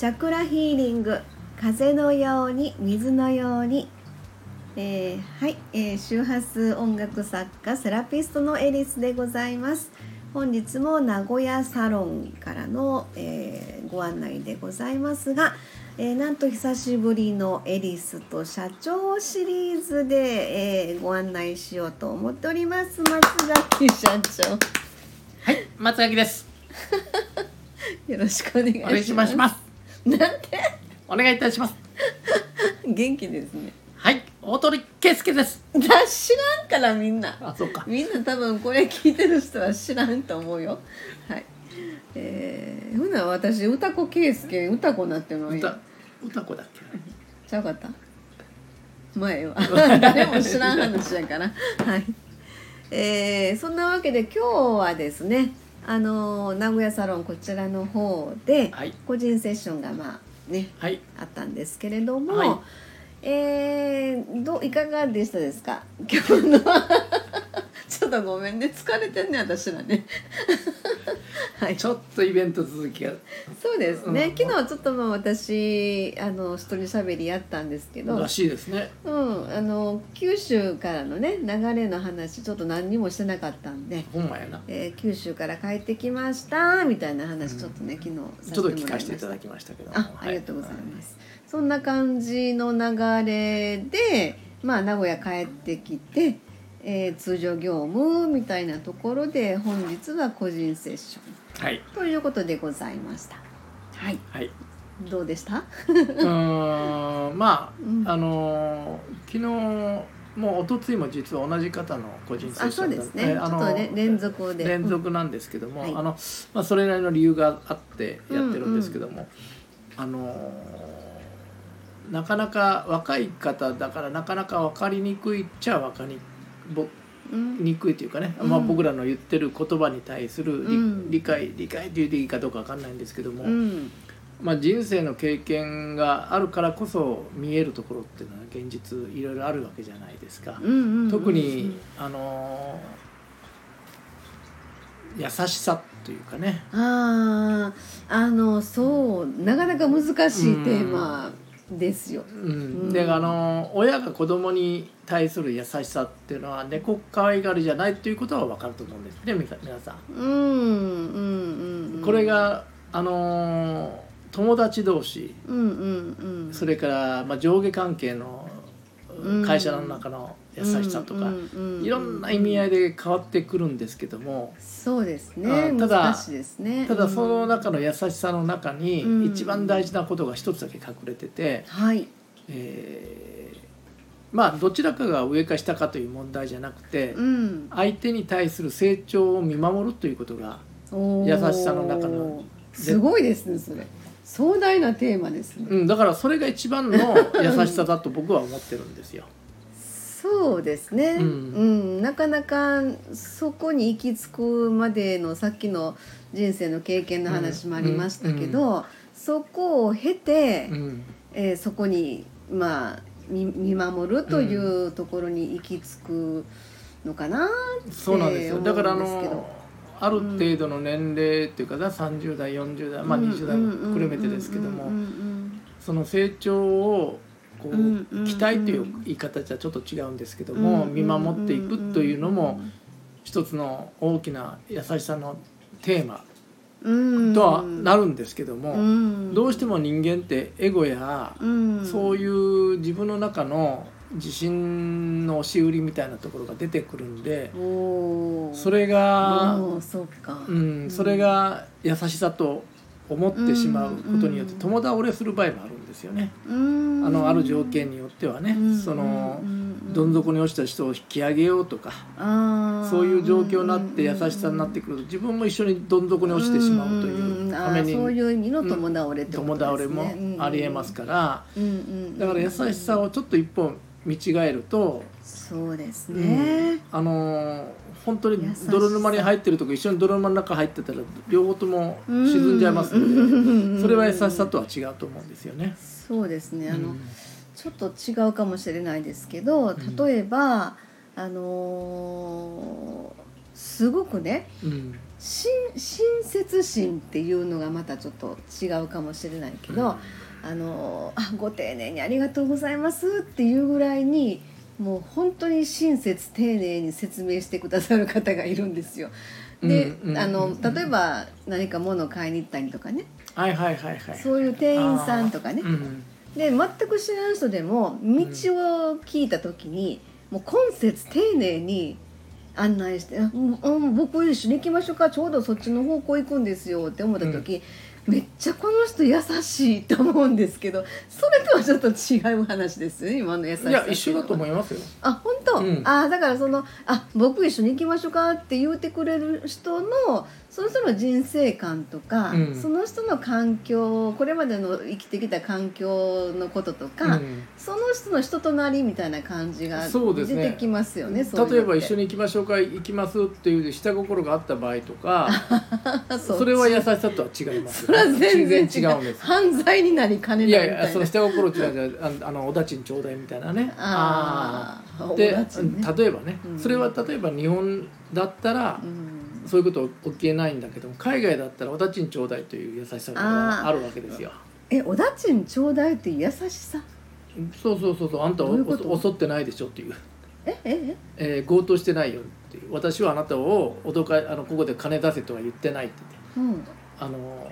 チャクラヒーリング風のように水のように、えーはい、えー周波数音楽作家セラピストのエリスでございます。本日も名古屋サロンからの、えーご案内でございますが、えーなんと久しぶりのエリスと社長シリーズで、えーご案内しようと思っております。松崎社長。はい、松崎です。よろしくお願いします。お願いします。なんてお願いいたします。元気ですね。はい、大鳥圭介です。だ知らんからみんな。あ、そうか。みんな多分これ聞いてる人は知らんと思うよ。はい。えー、ほな私歌子圭介歌子なってるのに歌、歌子だっけ？ちゃうかった？前は。誰も知らん話やから。はい。えー、そんなわけで今日はですねあの名古屋サロンこちらの方ではい。個人セッションがまあねはい、あったんですけれども、はい。えー、どういかがでしたですか？今日のちょっとごめんね疲れてんね私らね。はい。ちょっとイベント続きが。そうですね、うん。昨日ちょっとまあ私あの一人喋りやったんですけど。らしいですね。うん、あの九州からのね流れの話ちょっと何にもしてなかったんで、ほんまやな。えー九州から帰ってきましたみたいな話ちょっとね、昨日さちょっと聞かせていただきましたけども。あありがとうございます、そんな感じの流れでまあ名古屋帰ってきて、えー通常業務みたいなところで本日は個人セッション。はい。ということでございました。はい。はい。どうでした？うーん、まうん。あ、あのー昨日。もう一昨日も実は同じ方の個人セッションだですね。あのっとね連続で。連続なんですけども、はい。あのまあ、それなりの理由があってやってるんですけども、あのーなかなか若い方だからなかなか分かりにくいっちゃ分かりぼうん。にくいというかね、うん。まあ、僕らの言ってる言葉に対する理,、うん。理解理解というでいいかどうか分かんないんですけども、うん。まあ、人生の経験があるからこそ見えるところっていうのは現実いろいろあるわけじゃないですか。特に、あのー優しさというかね。あああのそうなかなか難しいテーマですよ。うんんであのー親が子供に対する優しさっていうのは猫可愛がりじゃないということは分かると思うんですね皆さん。うんうんうんうん。これがあのー友達同士うんうんうん。それから、まあ、上下関係のうん会社の中の優しさとか、いろんな意味合いで変わってくるんですけどもそうですね。うんただ難しいですね。ただそのうん中の優しさの中にうん一番大事なことが一つだけ隠れてて、はい。えーまあどちらかが上か下かという問題じゃなくてうん。相手に対する成長を見守るということが優しさの中のすごいですねそれ。壮大なテーマですね。うん、だからそれが一番の 優しさだと僕は思ってるんですよ。そうですね、ううん。んなかなかそこに行き着くまでのさっきの人生の経験の話もありましたけど、そこを経て、うん。えーそこにまあ見見守るというところに行き着くのかなってそうなんですよだからあ思うんですけどのある程度の年齢っていうかな30代40代まあ20代も含めてですけどもその成長をこう期待という言い方じゃちょっと違うんですけども見守っていくというのも一つの大きな優しさのテーマうん。とはなるんですけどもうん。どうしても人間ってエゴやうん。そういう自分の中の自信の押し売りみたいなところが出てくるんでそれがうん、それが優しさと思ってしまうことによってうん友倒れする場合もあるんですよね。うん。あのある条件によってはね、うんそのうんどん底に落ちた人を引き上げようとか、そういう状況になって優しさになってくると自分も一緒にどん底に落ちてしまうというためあーそうにいう意味の友倒れね、倒れもありえますから、だから優しさをちょっと一歩見違えると、そうですうん。ね、あのー本当に泥沼に入ってるとこ一緒に泥沼の中入ってたら両方とも沈んじゃいますので、うん。それは優しさとは違うと思うんですよね。そうですね。あの、うん。ちょっと違うかもしれないですけどん。例えば、あのーすごくねうん。親親切心っていうのがまたちょっと違うかもしれないけど、あのあご丁寧にありがとうございますっていうぐらいにもう本当に親切丁寧に説明してくださる方がいるんですよ。で、あのうん例えば何か物を買いに行ったりとかね。はいはいはいはい。そういう店員さんとかね。うん。で全く知らん人でも道を聞いた時に、もう今節丁寧に案内して「あうんうん僕一緒に行きましょうか。ちょうどそっちの方向行くんですよ」って思った時、めっちゃこの人優しいと思うんですけどそれとはちょっと違う話ですよね今の優しさいや一緒だと思いいますよ。あ本当、うん。あだからその「あ僕一緒に行きましょうか」って言うてくれる人のその人の人生観とか、うん。その人の環境これまでの生きてきた環境のこととか、うん。その人の人となりみたいな感じが出てきますよね。そういうのって。例えば一緒に行きましょうか行きますっていう下心があった場合とかそ それは優しさとは違います。それは全然違うんです犯罪になりかねいないみたいな。やいやその下心違うじゃああのおだちんちょうだいみたいなね。ああでね例えばね、うん。それは例えば日本だったら、うんそういうこと起きえないんだけども海外だったらおだちんちょうだいという優しさがあるわけですよ。えおだちんちょうだいって優しさ？そうそうそうそうあんたを襲ってないでしょっていう、えええ？ー強盗してないよっていう。私はあなたを脅かあのここで金出せとは言ってないって。言ってえうん。あの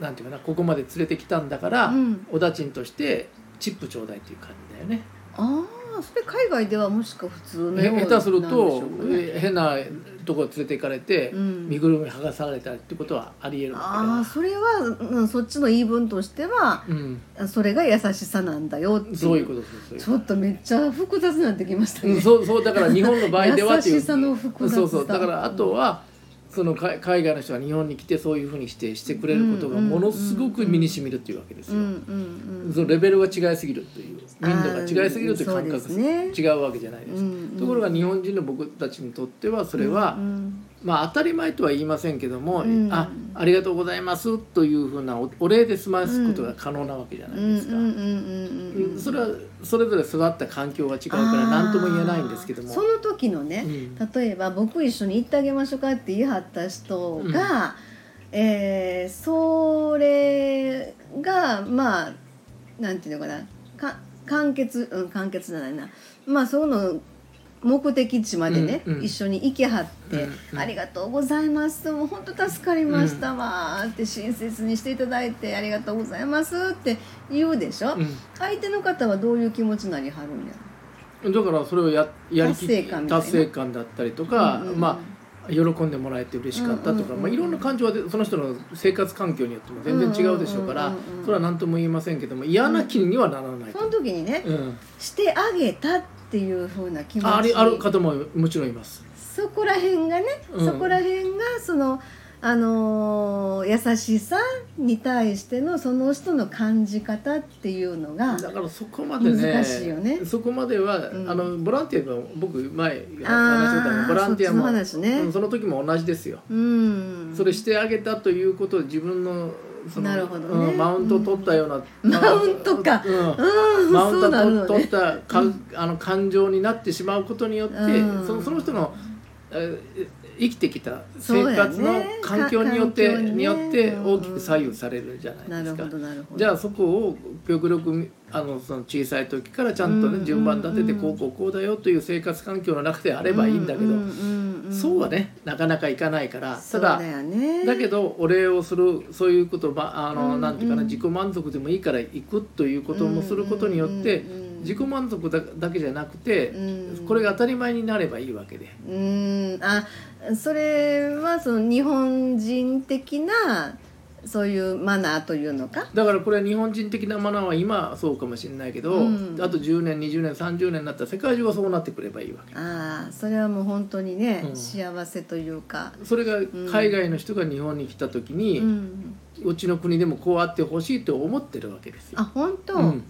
なんていうかなここまで連れてきたんだから、うん。おだちんとしてチップちょうだいっていう感じだよね。ああそれ海外ではもしか普通のようへ下手するとね。え変なところ連れて行かれて、うん。身ぐるみ剥がされたりってことはありえるわああそれは、うん、そっちの言い分としてはうん、それが優しさなんだよっていう。そういうことですそういうこちょっとめっちゃ複雑になってきましたね、とうん、そうそうだから日本の場合では 優しさの複雑さ。そうそうだからあとはそのか海外の人が日本に来てそういうふうにしてしてくれることがものすごく身にしみるっていうわけですよ。そのレベルが違いすぎるという民度が違いすぎるという感覚そうですね。違うわけじゃないです。ところが日本人の僕たちにとってはそれは、うんまあ当たり前とは言いませんけども、うん。あありがとうございますというふうなおお礼で済ますことが可能なわけじゃないですか、うんうんうんうんうんそれはそれぞれ育った環境が違うから何とも言えないんですけども。その時のね、うん。例えば僕一緒に行ってあげましょうかって言い張った人が、えーそれがまあなんていうのかな。か完結うん完結じゃないな。まあその目的地までね、うんうん。一緒に行きはって、うんうん。ありがとうございます。もう本当助かりましたわーって親切にしていただいてありがとうございますって言うでしょ、うん。相手の方はどういう気持ちになりはるんやだからそれをややりき達成感達成感だったりとか、うんうんうん。まあ喜んでもらえて嬉しかったとか、うんうんうん。まあ、いろんな感情はでその人の生活環境によっても全然違うでしょうからうんうんうんうん。それは何とも言いませんけども嫌な気にはならないと。その時にね、うん、してあげたっていう風な気持ち。ありある方ももちろんいます。そこら辺がね、うん。そこら辺がそのあのー優しさに対してのその人の感じ方っていうのがだからそこまでね難しいよね。そこまでは、うん。あのボランティアも僕前話してたのボランティアもその時も同じですよ。うん。それしてあげたということを自分のそのなるほどね。うんマウントを取ったような、マウントか。うん。うんマウント取ねったか、あの感情になってしまうことによって、うん。そのその人のえ生きてきた生活の環境によって、ね。によってうん。大きく左右されるじゃないですか。じゃあそこを極力あのその小さい時からちゃんとね、うん順番立ててうんこうこうこうだよという生活環境の中であればいいんだけど、そうはねなかなかいかないからただだけどお礼をするそういうことばあの、うんなんていうかなうん自己満足でもいいから行くということもすることによって、自己満足だだけじゃなくて、うん。これが当たり前になればいいわけで。うーん。あそれはその日本人的なそういうマナーというのか？だからこれは日本人的なマナーは今はそうかもしれないけど、うん。あと10年20年30年になったら世界中がそうなってくればいいわけ。ああそれはもう本当にね、うん。幸せというか、それが海外の人が日本に来た時に、う、うん。ちの国でもこうあってほしいと思ってるわけですよ。あ。本当、うん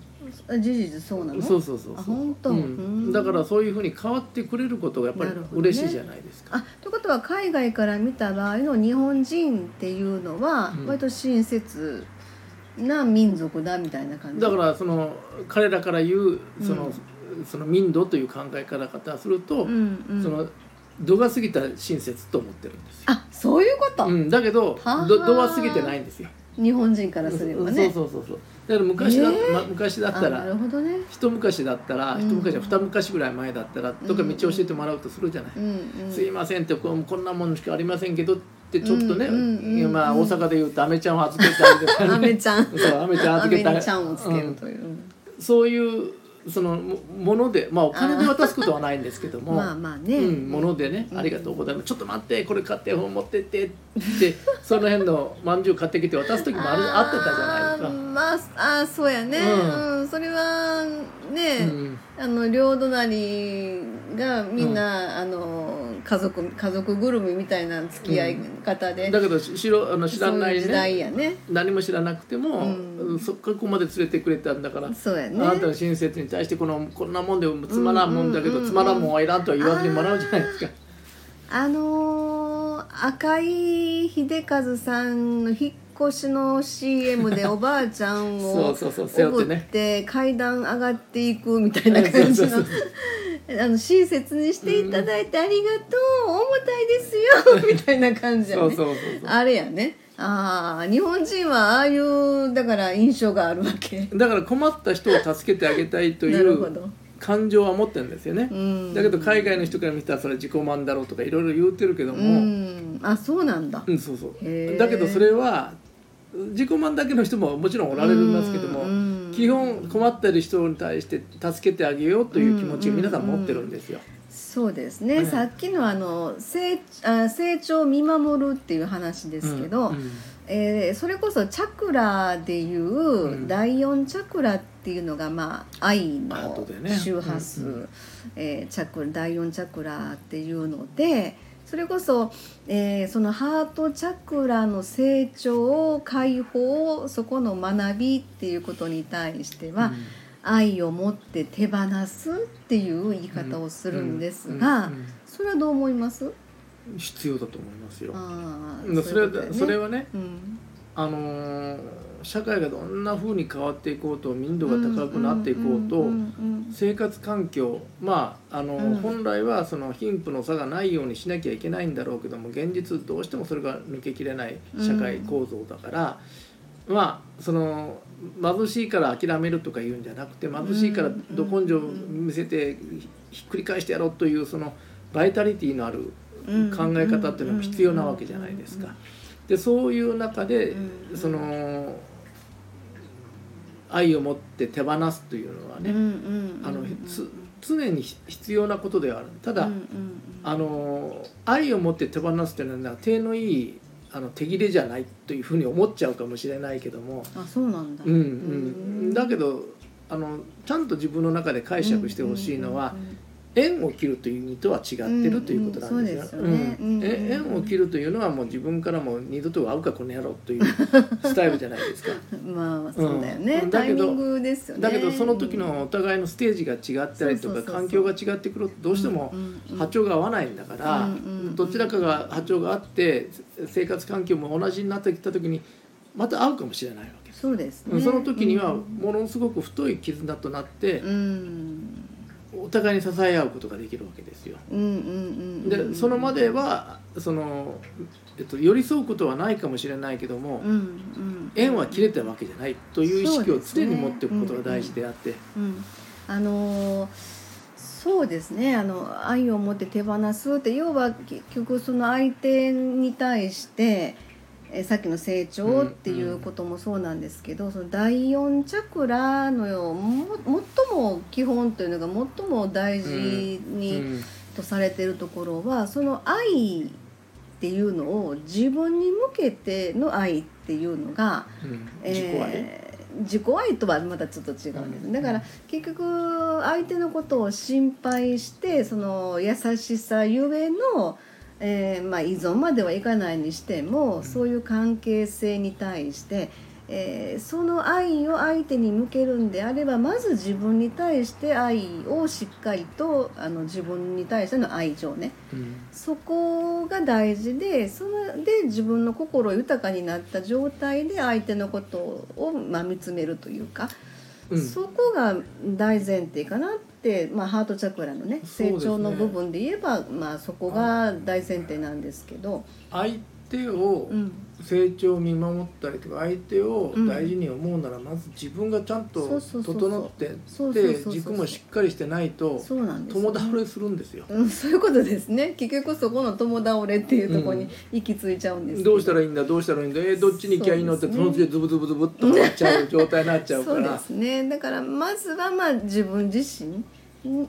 事実そうなの？そうそうそうあそう。本当、うん。うん。だからそういうふうに変わってくれることがやっぱり嬉しいじゃないですか。あということは海外から見た場合の日本人っていうのはうん。割と親切な民族だみたいな感じ？だからその彼らから言うその,、その民度という考え方からすると、うんうん、その度が過ぎた親切と思ってるんですよ、あそういうこと、うん、だけど度は過ぎてないんですよ。日本人からすればね。そうそうそうそうだから昔だ,、え。ーま昔だったらね。一昔だったらうん。一昔は二昔ぐらい前だったらどっか道教えてもらうとするじゃない、うんうんすいませんってこんなもんしかありませんけどってちょっとね、うんうんうんまあ大阪で言うとアメちゃんを預けてあげて アメちゃん。そうアメちゃん預けてあげにちゃんをつけるという、うん。そういうそのもものでまあお金で渡すことはないんですけども まあまあね、うん、ものでね、ありがとうございます。ちょっと待って、これ買って、持ってってって、その辺のまんじゅう買ってきて渡す時もある あってたじゃないですか。まああーそうやね、ううんそれはね、うん。あの両隣がみんな、あの家族家族ぐるみみたいな付き合い方で、だけどしろあの知らないそういう時代ねやね。何も知らなくても、うん。そこまで連れてくれたんだから、そうやね。あなたの親切に対してこのこんなもんでもつまらんもんだけど、うんうんうんうん。つまらんもんはいらんとは言わずにもらうじゃないですか。あのー赤井秀和さんの引っ越しの CM でおばあちゃんをおぶ負って階段上がっていくみたいな感じの あの親切にしていただいてありがとう、重たいですよ みたいな感じやね。あれやね。ああ日本人はああいうだから印象があるわけ。だから困った人を助けてあげたいというど。感情は持ってるんですよね。うん。だけど海外の人から見たらそれ自己満だろうとかいろいろ言うてるけども、うん。あそうなんだ。うん、そうそう。だけどそれは自己満だけの人ももちろんおられますけども、うん基本困ってる人に対して助けてあげようという気持ちを皆さん持ってるんですよ。そうですね、ねさっきのあの成あ成長を見守るっていう話ですけど、うんうん。えーそれこそチャクラでいう、うん。第4チャクラっていうのが、まあ、愛の周波数、うんうえーチャクラ第4チャクラっていうのでそれこそ、えーそのハートチャクラの成長解放そこの学びっていうことに対しては、愛を持って手放すっていう言い方をするんですが、うんうんそれはどう思います？うん必要だと思いますよ。あうんそれはそれはね、うん。あのー社会がどんな風に変わっていこうと民度が高くなっていこうと、生活環境まああの、うん。本来はその貧富の差がないようにしなきゃいけないんだろうけども現実どうしてもそれが抜けきれない社会構造だから、まあその貧しいから諦めるとか言うんじゃなくて貧しいからど根性を見せてひっくり返してやろうというそのバイタリティのあるうん考え方っていうのも必要なわけじゃないですか。でそういう中でうん。その愛を持って手放すというのはね、常に必要なことではある。ただ、うんうんあの愛を持って手放すというのは手のいいあの手切れじゃないというふうに思っちゃうかもしれないけども、あそうなんだ。うんうん、だけどあのちゃんと自分の中で解釈してほしいのは、縁を切るという意味とは違ってるということなんですよ。ね。縁を切るというのはもう自分からも二度と会うかこの野郎というスタイルじゃないですか。まあそうだよね、うん。だけどタイミングですよね。だけどその時のお互いのステージが違ったりとか環境が違ってくるとどうしても波長が合わないんだからどちらかが波長があって生活環境も同じになってきた時にまた会うかもしれないわけ。です。そうですね。その時にはうん。ものすごく太い絆となってうんお互いに支え合うことができるわけですよ。でそのまではその、えっと、寄り添うことはないかもしれないけども、うんうん。縁は切れたわけじゃないという意識を常に持っておくことが大事であって、うん、あのーそうですね。あの愛を持って手放すって要は結局その相手に対してえさっきの成長っていうこともそうなんですけど、その第四チャクラのよも最も基本というのが最も大事に、うんとされてるところはその愛っていうのを自分に向けての愛っていうのがうん。自己愛、えー自己愛とはまたちょっと違うんです、うん。だから結局相手のことを心配してその優しさゆえの、えーまあ、依存まではいかないにしても、うん。そういう関係性に対して、えーその愛を相手に向けるんであればまず自分に対して愛をしっかりとあの自分に対しての愛情ね。うん。そこが大事でそれで自分の心豊かになった状態で相手のことを、まあ、見つめるというか、うん。そこが大前提かなっって、まあ、ハートチャクラのね成長の部分で言えばまあ、そこが大前提なんですけど、相手をうん、成長を見守ったりとか相手を大事に思うならまず自分がちゃんと整ってで軸もしっかりしてないとそうなんですよ友倒れするんですよ。うん、そういうことですね。結局そこの友倒れっていうところに行き着いちゃうんですけど。うしたらいいんだ？どうしたらいいんだ？えどっちに行きゃいいの？ってそのうちでズブズブズブっと終わっちゃう状態になっちゃうから。そうですね。だからまずはまあ自分自身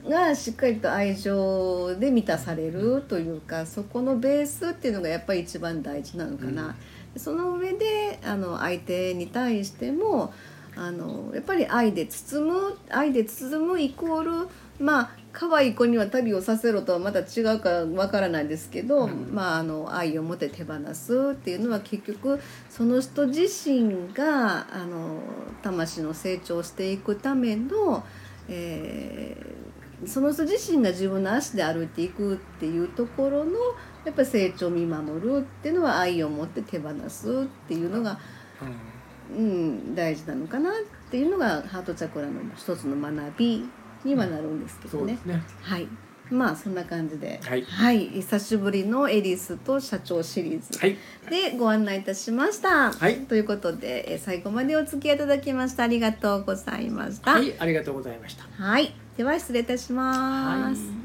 がしっかりと愛情で満たされるというかそこのベースっていうのがやっぱり一番大事なのかな、その上であの相手に対してもあのやっぱり愛で包む愛で包むイコールまあ可愛い子には旅をさせろとはまた違うかわからないですけど、うん。まあ、あの愛を持って手放すっていうのは結局その人自身があの魂の成長していくための、えーその人自身が自分の足で歩いていくっていうところのやっぱり成長を見守るっていうのは愛を持って手放すっていうのが、うん、大事なのかなっていうのがハートチャクラの一つの学びにはなるんですけどね。そうですね。はい。まあそんな感じで、はい。久しぶりのエリスと社長シリーズ。はい。でご案内いたしました。はい。ということでえ最後までお付き合いいただきましてありがとうございました。はい。ありがとうございました。はい、では失礼いたします。はい